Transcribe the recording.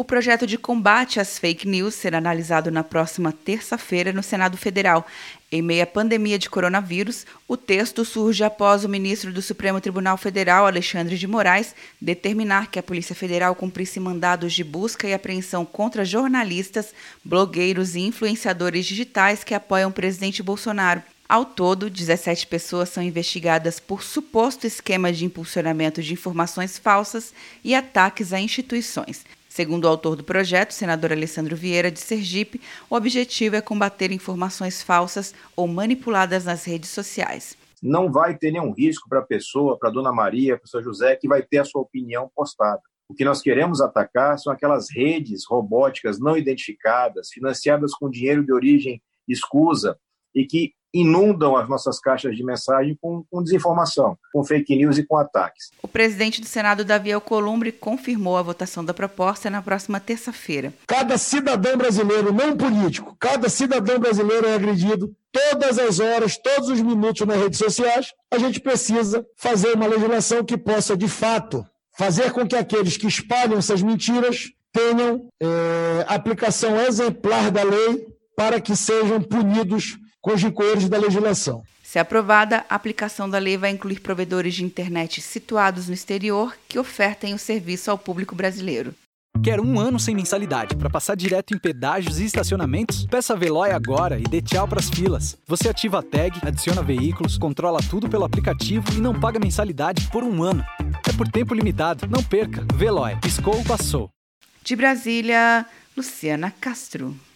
O projeto de combate às fake news será analisado na próxima terça-feira no Senado Federal. Em meio à pandemia de coronavírus, o texto surge após o ministro do Supremo Tribunal Federal, Alexandre de Moraes, determinar que a Polícia Federal cumprisse mandados de busca e apreensão contra jornalistas, blogueiros e influenciadores digitais que apoiam o presidente Bolsonaro. Ao todo, 17 pessoas são investigadas por suposto esquema de impulsionamento de informações falsas e ataques a instituições. Segundo o autor do projeto, senador Alessandro Vieira de Sergipe, o objetivo é combater informações falsas ou manipuladas nas redes sociais. Não vai ter nenhum risco para a pessoa, para a dona Maria, para o seu José, que vai ter a sua opinião postada. O que nós queremos atacar são aquelas redes robóticas não identificadas, financiadas com dinheiro de origem escusa e que inundam as nossas caixas de mensagem com, com, desinformação, com fake news e com ataques. O presidente do Senado, Davi Alcolumbre, confirmou a votação da proposta na próxima terça-feira. Cada cidadão brasileiro, não político, cada cidadão brasileiro é agredido todas as horas, todos os minutos nas redes sociais. A gente precisa fazer uma legislação que possa, de fato, fazer com que aqueles que espalham essas mentiras tenham é, aplicação exemplar da lei para que sejam punidos rigores da legislação. Se aprovada, a aplicação da lei vai incluir provedores de internet situados no exterior que ofertem o serviço ao público brasileiro. Quer um ano sem mensalidade para passar direto em pedágios e estacionamentos? Peça a Veloy agora e dê tchau para as filas. Você ativa a tag, adiciona veículos, controla tudo pelo aplicativo e não paga mensalidade por um ano. É por tempo limitado. Não perca. Veloy. Piscou, passou. De Brasília, Luciana Castro.